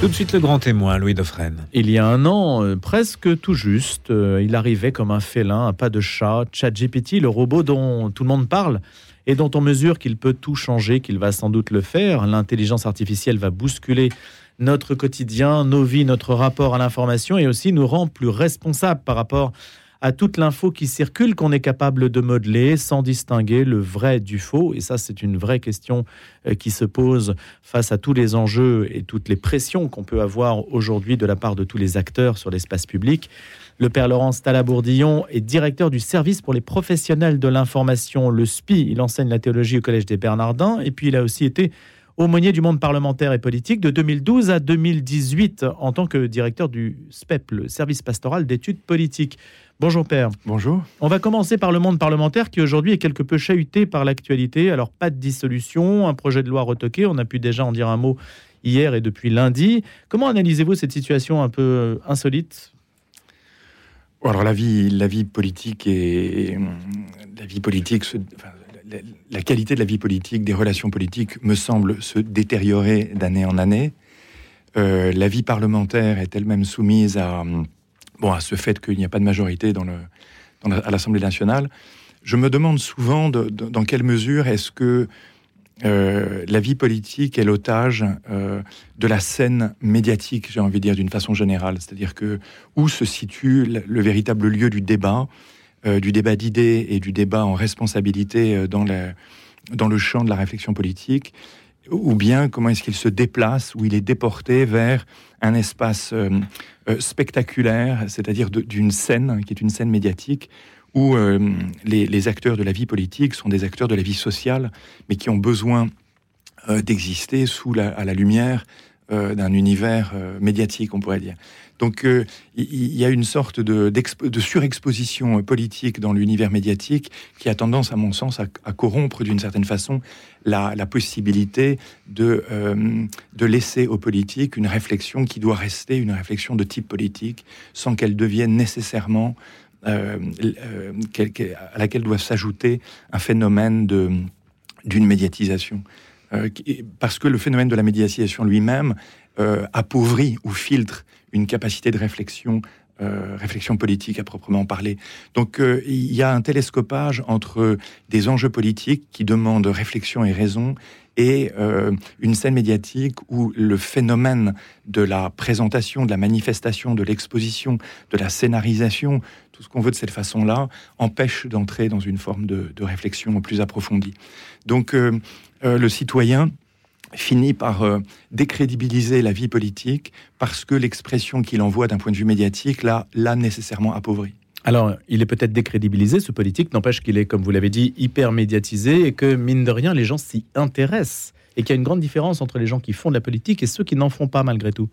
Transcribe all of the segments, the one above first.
Tout de suite le grand témoin, Louis Dauphren. Il y a un an, euh, presque tout juste, euh, il arrivait comme un félin, un pas de chat, ChatGPT, le robot dont tout le monde parle et dont on mesure qu'il peut tout changer, qu'il va sans doute le faire. L'intelligence artificielle va bousculer notre quotidien, nos vies, notre rapport à l'information et aussi nous rend plus responsables par rapport à toute l'info qui circule qu'on est capable de modeler sans distinguer le vrai du faux. Et ça, c'est une vraie question euh, qui se pose face à tous les enjeux et toutes les pressions qu'on peut avoir aujourd'hui de la part de tous les acteurs sur l'espace public. Le père Laurence Talabourdillon est directeur du service pour les professionnels de l'information, le SPI. Il enseigne la théologie au Collège des Bernardins et puis il a aussi été aumônier du monde parlementaire et politique de 2012 à 2018 en tant que directeur du SPEP, le service pastoral d'études politiques. Bonjour Père. Bonjour. On va commencer par le monde parlementaire qui aujourd'hui est quelque peu chahuté par l'actualité. Alors pas de dissolution, un projet de loi retoqué, on a pu déjà en dire un mot hier et depuis lundi. Comment analysez-vous cette situation un peu euh, insolite? Alors la vie, la vie politique et la vie politique, la, qualité de la vie politique, des relations politiques, me semble se détériorer d'année en année. Euh, la vie parlementaire est elle-même soumise à bon, à ce fait qu'il n'y a pas de majorité dans le, à l'Assemblée nationale, je me demande souvent dans quelle mesure est-ce que euh, la vie politique est l'otage euh, de la scène médiatique, j'ai envie de dire d'une façon générale. C'est-à-dire que où se situe le, véritable lieu du débat, euh, du débat d'idées et du débat en responsabilité dans, dans le champ de la réflexion politique, ou bien comment est-ce qu'il se déplace, ou il est déporté vers un espace euh, euh, spectaculaire, c'est-à-dire d'une scène qui est une scène médiatique, où euh, les, acteurs de la vie politique sont des acteurs de la vie sociale, mais qui ont besoin d'exister sous à la lumière d'un univers médiatique, on pourrait dire. Donc euh, il y a une sorte de, surexposition politique dans l'univers médiatique qui a tendance, à mon sens, à, corrompre d'une certaine façon la, possibilité euh, de, laisser aux politiques une réflexion qui doit rester une réflexion de type politique sans qu'elle devienne nécessairement euh, à laquelle doit s'ajouter un phénomène d'une médiatisation. Parce que le phénomène de la médiatisation lui-même appauvrit ou filtre une capacité de réflexion, euh, réflexion politique à proprement parler. Donc euh, il y a un télescopage entre des enjeux politiques qui demandent réflexion et raison et euh, une scène médiatique où le phénomène de la présentation, de la manifestation, de l'exposition, de la scénarisation, tout ce qu'on veut de cette façon-là, empêche d'entrer dans une forme de, de, réflexion plus approfondie. Donc le citoyen finit par euh, décrédibiliser la vie politique parce que l'expression qu'il envoie d'un point de vue médiatique l'a nécessairement appauvri. Alors, il est peut-être décrédibilisé, ce politique, n'empêche qu'il est, comme vous l'avez dit, hyper médiatisé et que, mine de rien, les gens s'y intéressent et qu'il y a une grande différence entre les gens qui font de la politique et ceux qui n'en font pas malgré tout.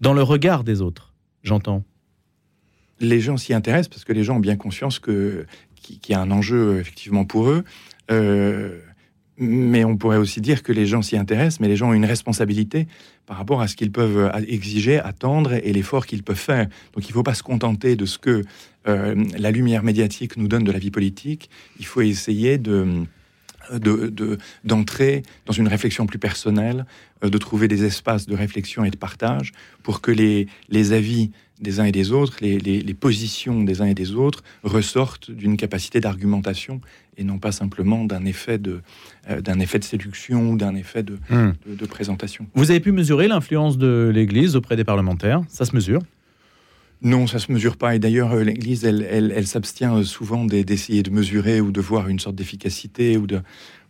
Dans le regard des autres, j'entends. Les gens s'y intéressent parce que les gens ont bien conscience que qu'il y a un enjeu effectivement pour eux. Euh, mais on pourrait aussi dire que les gens s'y intéressent, mais les gens ont une responsabilité par rapport à ce qu'ils peuvent euh, exiger, attendre et l'effort qu'ils peuvent faire. Donc il ne faut pas se contenter de ce que euh, la lumière médiatique nous donne de la vie politique. Il faut essayer de d'entrer dans une réflexion plus personnelle, euh, de trouver des espaces de réflexion et de partage pour que les, les avis des uns et des autres, les, les, positions des uns et des autres ressortent d'une capacité d'argumentation et non pas simplement d'un effet de, euh, d'un effet de séduction ou d'un effet hmm. de, de, présentation. Vous avez pu mesurer l'influence de l'Église auprès des parlementaires Ça se mesure non, ça se mesure pas. Et d'ailleurs, euh, l'Église, elle, elle, s'abstient souvent d'essayer de mesurer ou de voir une sorte d'efficacité ou de,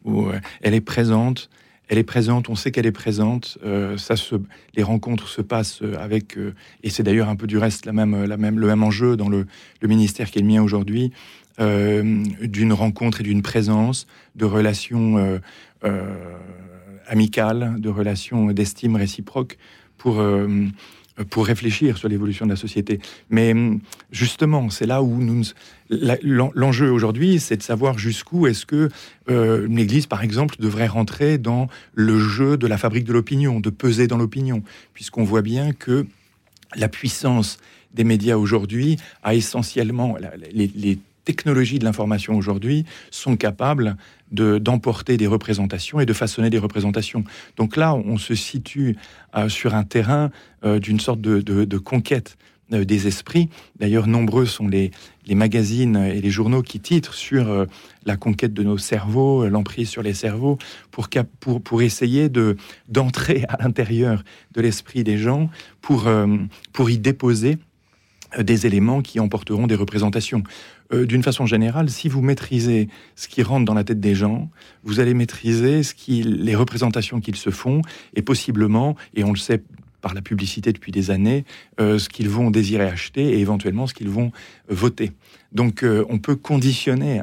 ou, euh, elle est présente elle est présente, on sait qu'elle est présente. Euh, ça se, les rencontres se passent avec, euh, et c'est d'ailleurs un peu du reste la même, la même, le même enjeu dans le, ministère qui est le mien aujourd'hui, euh, d'une rencontre et d'une présence, de relations amicales, de relations d'estime réciproque pour pour réfléchir sur l'évolution de la société. Mais hum, justement, c'est là où nous l'enjeu aujourd'hui, c'est de savoir jusqu'où est-ce que euh, l'Église, par exemple, devrait rentrer dans le jeu de la fabrique de l'opinion, de peser dans l'opinion, puisqu'on voit bien que la puissance des médias aujourd'hui a essentiellement les, technologies de l'information aujourd'hui sont capables d'emporter des représentations et de façonner des représentations. Donc là, on se situe euh, sur un terrain euh, d'une sorte de, conquête euh, des esprits. D'ailleurs, nombreux sont les, magazines et les journaux qui titrent sur la conquête de nos cerveaux, l'emprise sur les cerveaux, pour, pour, pour essayer d'entrer à l'intérieur de l'esprit des gens, pour, pour y déposer des éléments qui emporteront des représentations. Euh, d'une façon générale, si vous maîtrisez ce qui rentre dans la tête des gens, vous allez maîtriser ce qui, les représentations qu'ils se font et possiblement, et on le sait par la publicité depuis des années, euh, ce qu'ils vont désirer acheter et éventuellement ce qu'ils vont voter. Donc euh, on peut conditionner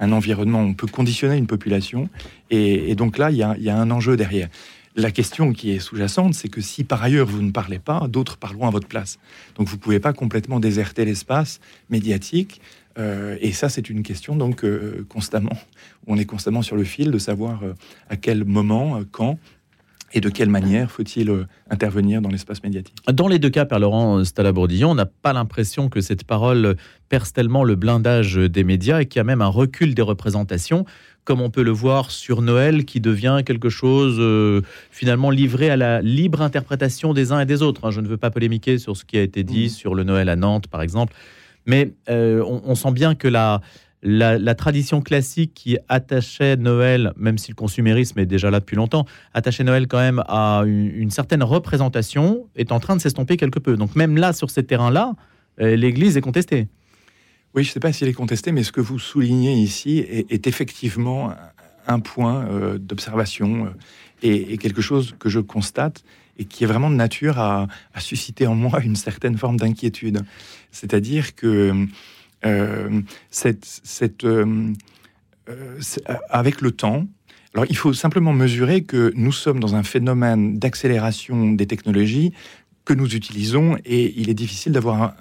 un, environnement, on peut conditionner une population, et, donc là, il y a un enjeu derrière. La question qui est sous-jacente, c'est que si par ailleurs vous ne parlez pas, d'autres parleront à votre place. Donc vous ne pouvez pas complètement déserter l'espace médiatique. Euh, et ça, c'est une question donc euh, constamment, on est constamment sur le fil de savoir euh, à quel moment, quand et de quelle manière faut-il intervenir dans l'espace médiatique? Dans les deux cas, Père Laurent Stalabourdillon, on n'a pas l'impression que cette parole perce tellement le blindage des médias et qu'il y a même un recul des représentations comme on peut le voir sur Noël, qui devient quelque chose euh, finalement livré à la libre interprétation des uns et des autres. Hein. Je ne veux pas polémiquer sur ce qui a été dit mmh. sur le Noël à Nantes, par exemple, mais euh, on, sent bien que la, la, tradition classique qui attachait Noël, même si le consumérisme est déjà là depuis longtemps, attachait Noël quand même à une, certaine représentation, est en train de s'estomper quelque peu. Donc même là, sur ces terrains-là, euh, l'Église est contestée. Oui, je ne sais pas s'il est contesté, mais ce que vous soulignez ici est, effectivement un point euh, d'observation euh, et, quelque chose que je constate et qui est vraiment de nature à, susciter en moi une certaine forme d'inquiétude. C'est-à-dire que euh, cette, avec le temps, alors il faut simplement mesurer que nous sommes dans un phénomène d'accélération des technologies que nous utilisons et il est difficile d'avoir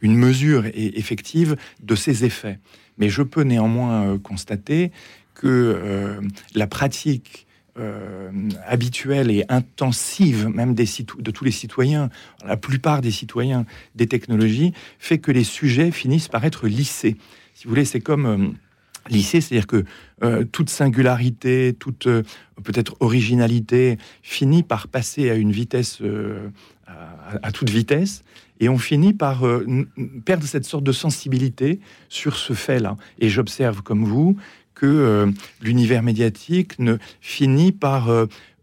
une mesure effective de ces effets. Mais je peux néanmoins euh, constater que euh, la pratique euh, habituelle et intensive, même des de tous les citoyens, la plupart des citoyens des technologies, fait que les sujets finissent par être lissés. Si vous voulez, c'est comme lycée, c'est-à-dire que euh, toute singularité, toute euh, peut-être originalité finit par passer à une vitesse, euh, à, toute vitesse, et on finit par perdre cette sorte de sensibilité sur ce fait-là. Et j'observe comme vous que l'univers médiatique ne finit par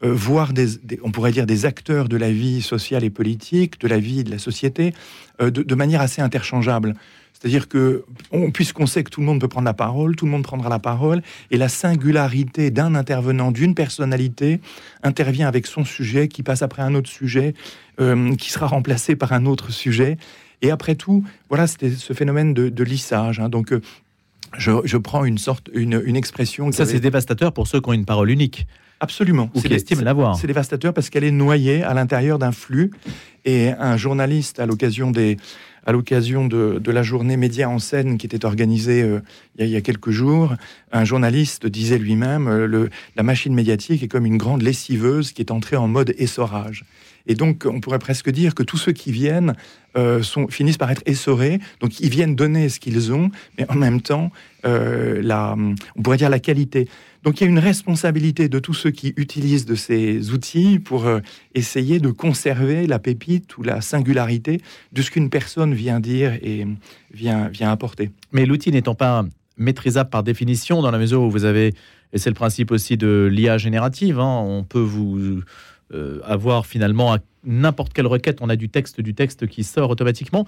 voir des, on pourrait dire des acteurs de la vie sociale et politique, de la vie de la société, de manière assez interchangeable. C'est-à-dire que, puisqu'on sait que tout le monde peut prendre la parole, tout le monde prendra la parole, et la singularité d'un intervenant, d'une personnalité, intervient avec son sujet, qui passe après un autre sujet, euh, qui sera remplacé par un autre sujet. Et après tout, voilà, c'était ce phénomène de, lissage. Hein. Donc, je, prends une sorte, une, expression. Ça, c'est dévastateur pour ceux qui ont une parole unique. Absolument. Ou qui estiment l'avoir. C'est dévastateur parce qu'elle est noyée à l'intérieur d'un flux. Et un journaliste, à l'occasion des, à l'occasion de, la journée Média en scène qui était organisée euh, il, y a, quelques jours, un journaliste disait lui-même euh, la machine médiatique est comme une grande lessiveuse qui est entrée en mode essorage. Et donc, on pourrait presque dire que tous ceux qui viennent euh, finissent par être essorés. Donc, ils viennent donner ce qu'ils ont, mais en même temps, la, on pourrait dire la qualité. Donc il y a une responsabilité de tous ceux qui utilisent de ces outils pour euh, essayer de conserver la pépite ou la singularité de ce qu'une personne vient dire et vient, vient apporter. Mais l'outil n'étant pas maîtrisable par définition, dans la mesure où vous avez, et c'est le principe aussi de l'IA générative, hein, on peut vous euh, avoir finalement n'importe quelle requête, on a du texte, du texte qui sort automatiquement,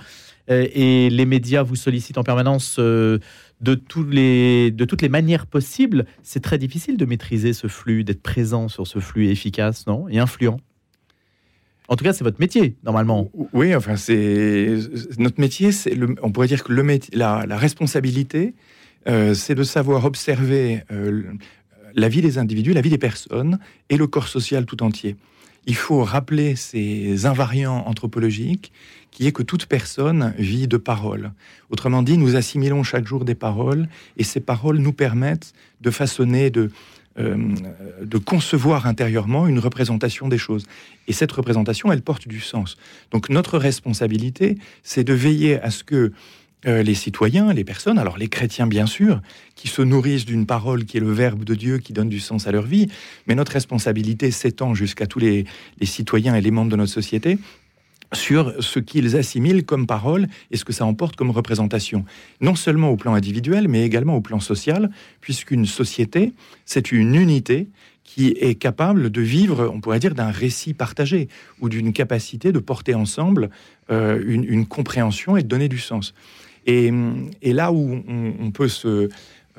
euh, et les médias vous sollicitent en permanence les, de toutes les manières possibles, c'est très difficile de maîtriser ce flux, d'être présent sur ce flux efficace non? Et influent? En tout cas, c'est votre métier, normalement. Oui, enfin, c'est notre métier. On pourrait dire que la, responsabilité, euh, c'est de savoir observer euh, la vie des individus, la vie des personnes et le corps social tout entier. Il faut rappeler ces invariants anthropologiques qui est que toute personne vit de paroles. Autrement dit, nous assimilons chaque jour des paroles, et ces paroles nous permettent de façonner, de, euh, de concevoir intérieurement une représentation des choses. Et cette représentation, elle porte du sens. Donc notre responsabilité, c'est de veiller à ce que euh, les citoyens, les personnes, alors les chrétiens bien sûr, qui se nourrissent d'une parole qui est le Verbe de Dieu, qui donne du sens à leur vie, mais notre responsabilité s'étend jusqu'à tous les, citoyens et les membres de notre société sur ce qu'ils assimilent comme parole et ce que ça emporte comme représentation, non seulement au plan individuel, mais également au plan social, puisqu'une société, c'est une unité qui est capable de vivre, on pourrait dire, d'un récit partagé ou d'une capacité de porter ensemble euh, une, compréhension et de donner du sens. Et, là où on, peut se,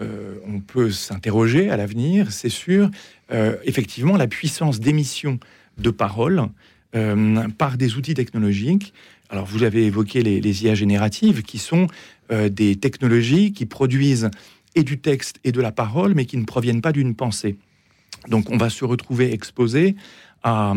euh, on peut s'interroger à l'avenir, c'est sur euh, effectivement la puissance d'émission de paroles par des outils technologiques. Alors vous avez évoqué les, IA génératives, qui sont des technologies qui produisent et du texte et de la parole, mais qui ne proviennent pas d'une pensée. Donc on va se retrouver exposé à,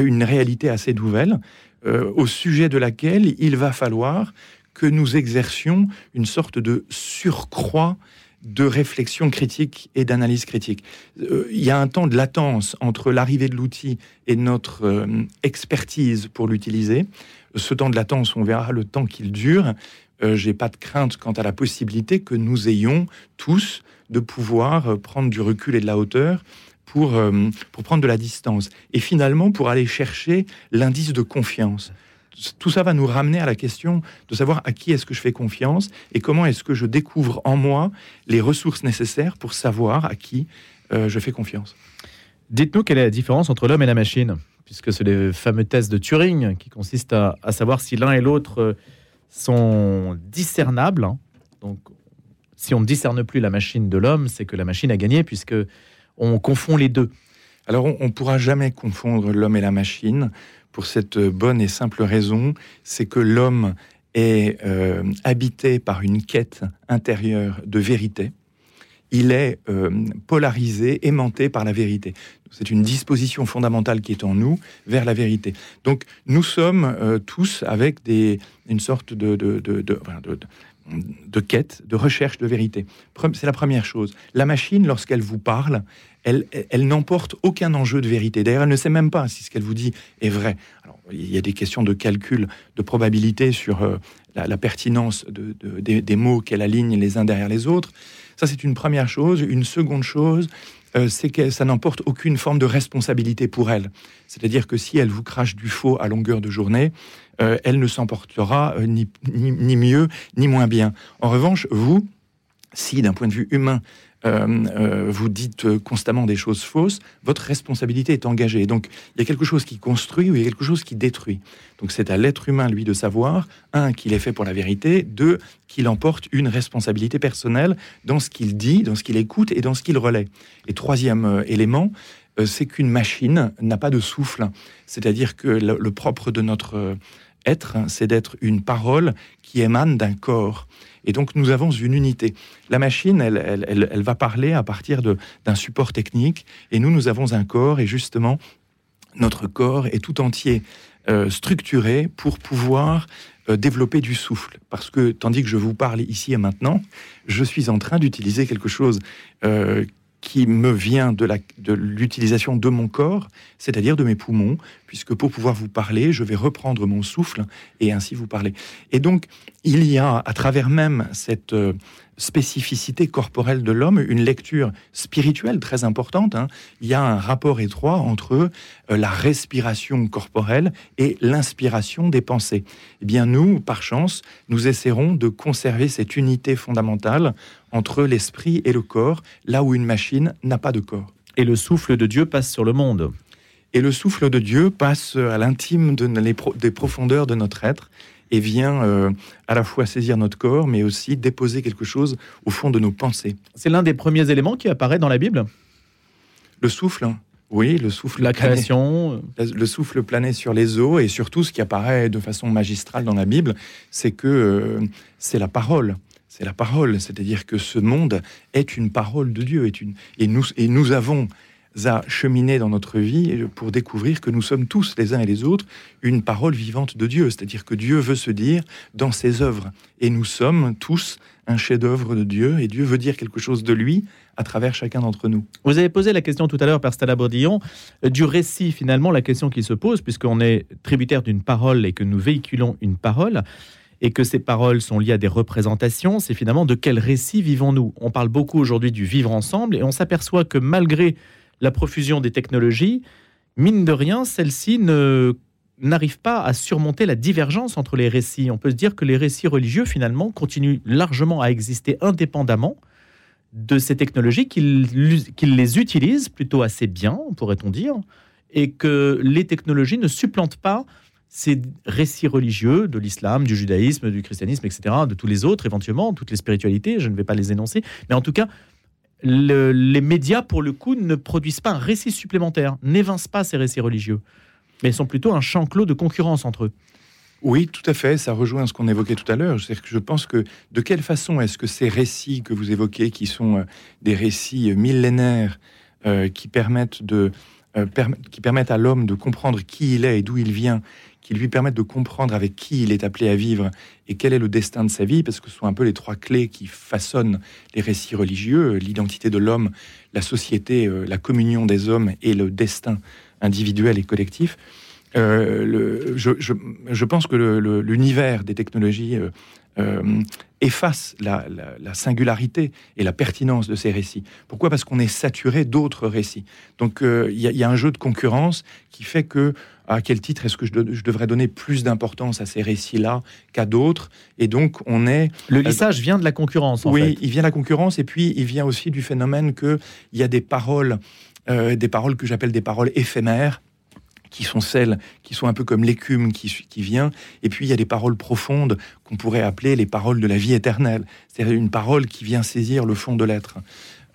une réalité assez nouvelle, euh, au sujet de laquelle il va falloir que nous exercions une sorte de surcroît de réflexion critique et d'analyse critique. Euh, il y a un temps de latence entre l'arrivée de l'outil et notre euh, expertise pour l'utiliser. Ce temps de latence, on verra le temps qu'il dure. J'ai pas de crainte quant à la possibilité que nous ayons tous de pouvoir euh, prendre du recul et de la hauteur pour, euh, pour prendre de la distance. Et finalement, pour aller chercher l'indice de confiance. Tout ça va nous ramener à la question de savoir à qui est-ce que je fais confiance et comment est-ce que je découvre en moi les ressources nécessaires pour savoir à qui euh, je fais confiance. Dites-nous quelle est la différence entre l'homme et la machine, puisque c'est les fameux tests de Turing qui consistent à, à savoir si l'un et l'autre sont discernables. Hein. Donc si on ne discerne plus la machine de l'homme, c'est que la machine a gagné puisque on confond les deux. Alors on ne pourra jamais confondre l'homme et la machine pour cette bonne et simple raison, c'est que l'homme est euh, habité par une quête intérieure de vérité. Il est euh, polarisé, aimanté par la vérité. C'est une disposition fondamentale qui est en nous vers la vérité. Donc nous sommes euh, tous avec des, une sorte de de quête, de recherche de vérité. C'est la première chose. La machine, lorsqu'elle vous parle, elle, n'emporte aucun enjeu de vérité. D'ailleurs, elle ne sait même pas si ce qu'elle vous dit est vrai. Alors, il y a des questions de calcul, de probabilité sur euh, la, pertinence de, des, mots qu'elle aligne les uns derrière les autres. Ça, c'est une première chose. Une seconde chose, euh, c'est que ça n'emporte aucune forme de responsabilité pour elle. C'est-à-dire que si elle vous crache du faux à longueur de journée, euh, elle ne s'emportera euh, ni, mieux ni moins bien. En revanche, vous, si d'un point de vue humain, euh, vous dites constamment des choses fausses, votre responsabilité est engagée. Donc il y a quelque chose qui construit ou il y a quelque chose qui détruit. Donc c'est à l'être humain, lui, de savoir, un, qu'il est fait pour la vérité, deux, qu'il emporte une responsabilité personnelle dans ce qu'il dit, dans ce qu'il écoute et dans ce qu'il relaie. Et troisième élément, c'est qu'une machine n'a pas de souffle. C'est-à-dire que le propre de notre être, c'est d'être une parole qui émane d'un corps. Et donc nous avons une unité. La machine, elle, elle, va parler à partir d'un support technique, et nous, nous avons un corps, et justement, notre corps est tout entier euh, structuré pour pouvoir euh, développer du souffle. Parce que tandis que je vous parle ici et maintenant, je suis en train d'utiliser quelque chose euh, qui me vient de l'utilisation de, mon corps, c'est-à-dire de mes poumons, puisque pour pouvoir vous parler, je vais reprendre mon souffle et ainsi vous parler. Et donc, il y a, à travers même cette euh, spécificité corporelle de l'homme, une lecture spirituelle très importante. Hein. Il y a un rapport étroit entre euh, la respiration corporelle et l'inspiration des pensées. Eh bien, nous, par chance, nous essaierons de conserver cette unité fondamentale entre l'esprit et le corps, là où une machine n'a pas de corps. Et le souffle de Dieu passe sur le monde. Et le souffle de Dieu passe à l'intime de des profondeurs de notre être et vient euh, à la fois saisir notre corps, mais aussi déposer quelque chose au fond de nos pensées. C'est l'un des premiers éléments qui apparaît dans la Bible? Le souffle, oui, le souffle. La création. Le souffle plané sur les eaux, et surtout ce qui apparaît de façon magistrale dans la Bible, c'est que euh, c'est la parole. C'est la parole, c'est-à-dire que ce monde est une parole de Dieu, est une... et, nous, avons à cheminer dans notre vie pour découvrir que nous sommes tous, les uns et les autres, une parole vivante de Dieu. C'est-à-dire que Dieu veut se dire dans ses œuvres. Et nous sommes tous un chef-d'œuvre de Dieu. Et Dieu veut dire quelque chose de lui à travers chacun d'entre nous. Vous avez posé la question tout à l'heure, Père Stella Baudillon, euh, du récit, finalement, la question qui se pose, puisqu'on est tributaire d'une parole et que nous véhiculons une parole. Et que ces paroles sont liées à des représentations, c'est finalement de quel récit vivons-nous? On parle beaucoup aujourd'hui du vivre ensemble et on s'aperçoit que malgré la profusion des technologies, mine de rien, celle-ci ne n'arrive pas à surmonter la divergence entre les récits. On peut se dire que les récits religieux, finalement, continuent largement à exister indépendamment de ces technologies, qu'ils les utilisent plutôt assez bien, pourrait-on dire, et que les technologies ne supplantent pas ces récits religieux de l'islam, du judaïsme, du christianisme, etc., de tous les autres, éventuellement, toutes les spiritualités, je ne vais pas les énoncer, mais en tout cas, les médias, pour le coup, ne produisent pas un récit supplémentaire, n'évincent pas ces récits religieux, mais sont plutôt un champ clos de concurrence entre eux. Oui, tout à fait. Ça rejoint ce qu'on évoquait tout à l'heure. Je pense que de quelle façon est-ce que ces récits que vous évoquez, qui sont euh, des récits euh, millénaires, euh, qui permettent de qui permettent à l'homme de comprendre qui il est et d'où il vient, qui lui permettent de comprendre avec qui il est appelé à vivre et quel est le destin de sa vie, parce que ce sont un peu les trois clés qui façonnent les récits religieux, l'identité de l'homme, la société, la communion des hommes et le destin individuel et collectif. Euh, le, je, je, je, pense que l'univers des technologies euh, euh, efface la, la, singularité et la pertinence de ces récits. Pourquoi? Parce qu'on est saturé d'autres récits. Donc il y, y, a un jeu de concurrence qui fait que à quel titre est-ce que je, je, devrais donner plus d'importance à ces récits-là qu'à d'autres? Et donc on est le lissage vient de la concurrence. En oui, il vient de la concurrence et puis il vient aussi du phénomène que il y a des paroles, des paroles que j'appelle des paroles éphémères qui sont celles qui sont un peu comme l'écume qui, qui vient, et puis il y a des paroles profondes qu'on pourrait appeler les paroles de la vie éternelle, c'est-à-dire une parole qui vient saisir le fond de l'être.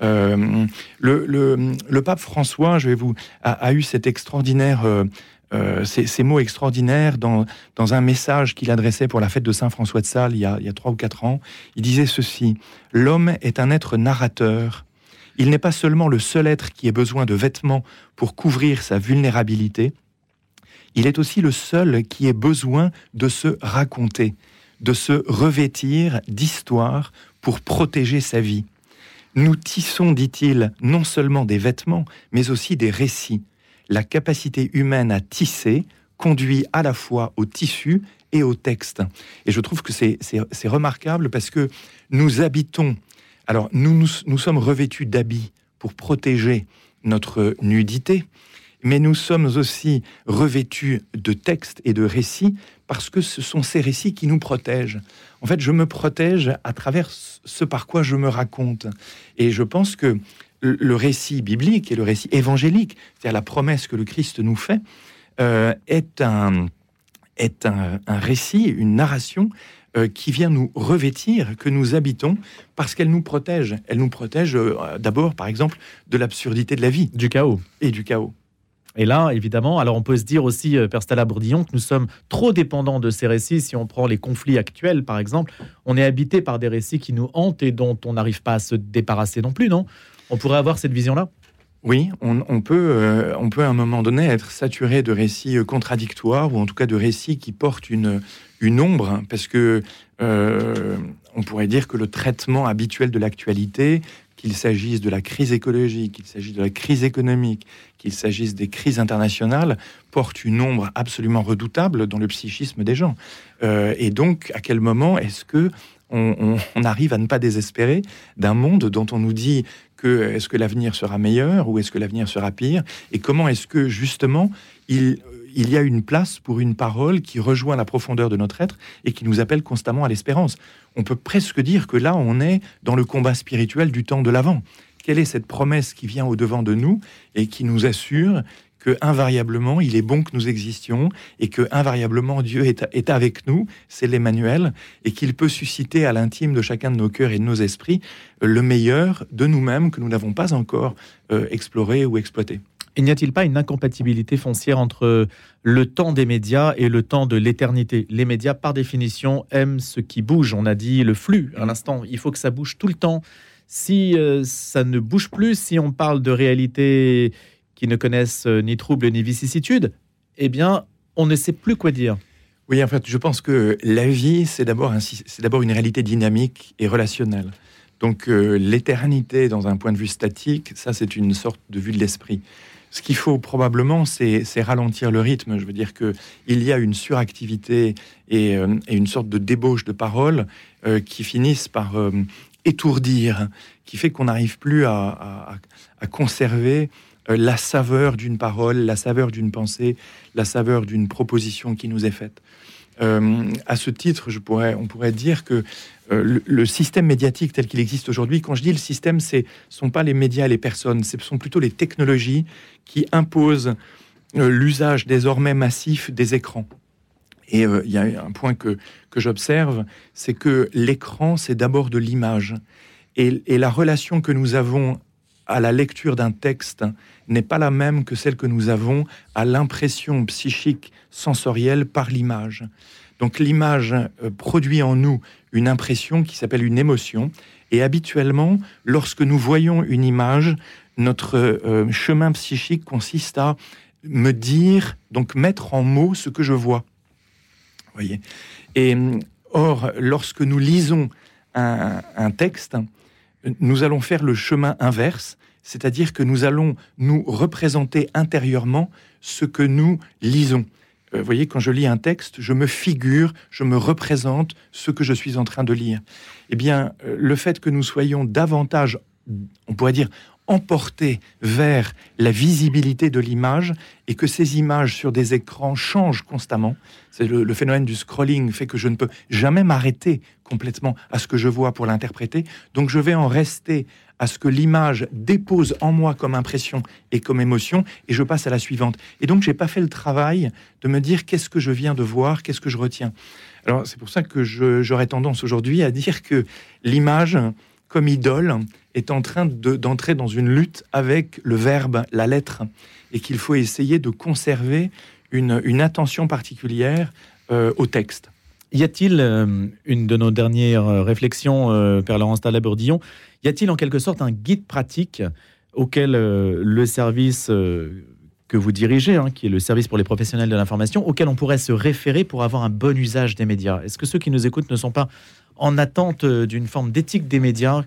Euh, le, le, pape François, je vais vous, a, eu cet extraordinaire, euh, euh, ces, mots extraordinaires dans, dans un message qu'il adressait pour la fête de Saint François de Sales il y a, il y a trois ou quatre ans. Il disait ceci L'homme est un être narrateur. Il n'est pas seulement le seul être qui ait besoin de vêtements pour couvrir sa vulnérabilité, il est aussi le seul qui ait besoin de se raconter, de se revêtir d'histoire pour protéger sa vie. Nous tissons, dit-il, non seulement des vêtements, mais aussi des récits. La capacité humaine à tisser conduit à la fois au tissu et au texte. Et je trouve que c'est remarquable parce que nous habitons, alors nous, nous, nous sommes revêtus d'habits pour protéger notre nudité, mais nous sommes aussi revêtus de textes et de récits parce que ce sont ces récits qui nous protègent. En fait, je me protège à travers ce par quoi je me raconte. Et je pense que le récit biblique et le récit évangélique, c'est-à-dire la promesse que le Christ nous fait, euh, est, un, est un, récit, une narration euh, qui vient nous revêtir, que nous habitons, parce qu'elle nous protège. Elle nous protège euh, d'abord, par exemple, de l'absurdité de la vie. Du chaos. Et du chaos. Et là, évidemment, alors on peut se dire aussi, euh, Père Stella Bourdillon, que nous sommes trop dépendants de ces récits. Si on prend les conflits actuels, par exemple, on est habité par des récits qui nous hantent et dont on n'arrive pas à se débarrasser non plus, non? On pourrait avoir cette vision-là? Oui, on, peut, euh, on peut à un moment donné être saturé de récits euh, contradictoires ou en tout cas de récits qui portent une, une ombre, parce que on pourrait dire que le traitement habituel de l'actualité qu'il s'agisse de la crise écologique, qu'il s'agisse de la crise économique, qu'il s'agisse des crises internationales, porte une ombre absolument redoutable dans le psychisme des gens. Euh, et donc, à quel moment est-ce que on, arrive à ne pas désespérer d'un monde dont on nous dit que est-ce que l'avenir sera meilleur ou est-ce que l'avenir sera pire? Et comment est-ce que justement il il y a une place pour une parole qui rejoint la profondeur de notre être et qui nous appelle constamment à l'espérance. On peut presque dire que là, on est dans le combat spirituel du temps de l'avant. Quelle est cette promesse qui vient au-devant de nous et qui nous assure que invariablement il est bon que nous existions et que invariablement Dieu est, avec nous, c'est l'Emmanuel, et qu'il peut susciter à l'intime de chacun de nos cœurs et de nos esprits le meilleur de nous-mêmes que nous n'avons pas encore euh, exploré ou exploité. Et n'y a-t-il pas une incompatibilité foncière entre le temps des médias et le temps de l'éternité? Les médias, par définition, aiment ce qui bouge. On a dit le flux à l'instant. Il faut que ça bouge tout le temps. Si euh, ça ne bouge plus, si on parle de réalités qui ne connaissent euh, ni troubles ni vicissitudes, eh bien, on ne sait plus quoi dire. Oui, en fait, je pense que la vie, c'est d'abord une réalité dynamique et relationnelle. Donc, euh, l'éternité, dans un point de vue statique, ça, c'est une sorte de vue de l'esprit. Ce qu'il faut probablement, c'est ralentir le rythme. Je veux dire qu'il y a une suractivité et, euh, une sorte de débauche de paroles euh, qui finissent par étourdir, qui fait qu'on n'arrive plus à, conserver la saveur d'une parole, la saveur d'une pensée, la saveur d'une proposition qui nous est faite. À ce titre, on pourrait dire que euh, le, système médiatique tel qu'il existe aujourd'hui, quand je dis le système, ce ne sont pas les médias et les personnes, ce sont plutôt les technologies qui imposent euh, l'usage désormais massif des écrans. Et euh, il y a un point que, que j'observe, c'est que l'écran, c'est d'abord de l'image. Et, la relation que nous avons à la lecture d'un texte n'est pas la même que celle que nous avons à l'impression psychique sensorielle par l'image. Donc l'image produit en nous une impression qui s'appelle une émotion. Et habituellement, lorsque nous voyons une image, notre euh, chemin psychique consiste à me dire, donc mettre en mots ce que je vois. Voyez? Et or, lorsque nous lisons un texte, nous allons faire le chemin inverse, c'est-à-dire que nous allons nous représenter intérieurement ce que nous lisons. Euh, vous voyez, quand je lis un texte, je me figure, je me représente ce que je suis en train de lire. Eh bien, euh, le fait que nous soyons davantage, on pourrait dire, emportés vers la visibilité de l'image et que ces images sur des écrans changent constamment. C'est le, phénomène du scrolling fait que je ne peux jamais m'arrêter complètement à ce que je vois pour l'interpréter. Donc je vais en rester à ce que l'image dépose en moi comme impression et comme émotion, et je passe à la suivante. Et donc, j'ai pas fait le travail de me dire qu'est-ce que je viens de voir, qu'est-ce que je retiens. Alors, c'est pour ça que j'aurais tendance aujourd'hui à dire que l'image, comme idole, est en train d'entrer dans une lutte avec le verbe, la lettre, et qu'il faut essayer de conserver une, attention particulière euh, au texte. Y a-t-il, euh, une de nos dernières réflexions, euh, Père Laurence Talaburdillon, y a-t-il en quelque sorte un guide pratique auquel euh, le service euh, que vous dirigez, hein, qui est le service pour les professionnels de l'information, auquel on pourrait se référer pour avoir un bon usage des médias Est-ce que ceux qui nous écoutent ne sont pas en attente euh, d'une forme d'éthique des médias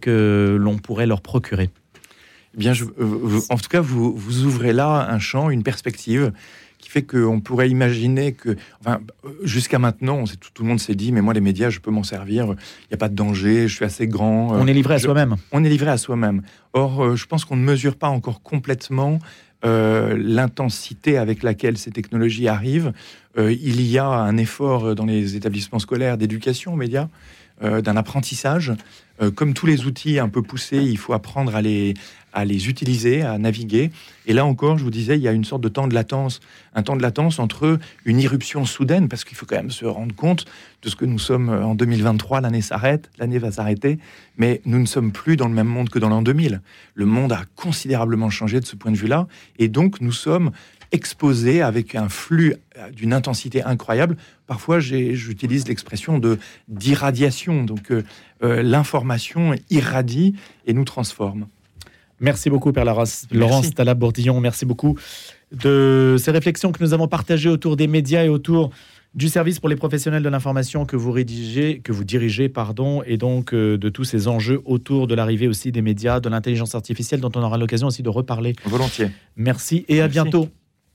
que l'on pourrait leur procurer? Eh Bien, en tout cas, vous, vous ouvrez là un champ, une perspective qui fait qu'on pourrait imaginer que, enfin, jusqu'à maintenant, tout, tout, le monde s'est dit, mais moi, les médias, je peux m'en servir, il n'y a pas de danger, je suis assez grand. On est livré à soi-même. On est livré à soi-même. Or, euh, je pense qu'on ne mesure pas encore complètement euh, l'intensité avec laquelle ces technologies arrivent. Euh, il y a un effort dans les établissements scolaires d'éducation aux médias, d'un apprentissage. comme tous les outils un peu poussés, il faut apprendre à les, à les utiliser, à naviguer. Et là encore, je vous disais, il y a une sorte de temps de latence, un temps de latence entre une irruption soudaine, parce qu'il faut quand même se rendre compte de ce que nous sommes en 2023, l'année s'arrête, l'année va s'arrêter, mais nous ne sommes plus dans le même monde que dans l'an 2000. Le monde a considérablement changé de ce point de vue-là, et donc nous sommes exposés avec un flux d'une intensité incroyable. Parfois, j'utilise l'expression de d'irradiation. Donc, euh, euh, l'information irradie et nous transforme. Merci beaucoup, Père Laurence Talab-Bourdillon. Merci beaucoup de ces réflexions que nous avons partagées autour des médias et autour du service pour les professionnels de l'information que vous rédigez, que vous dirigez, pardon, et donc euh, de tous ces enjeux autour de l'arrivée aussi des médias, de l'intelligence artificielle, dont on aura l'occasion aussi de reparler. Volontiers. Merci et à bientôt.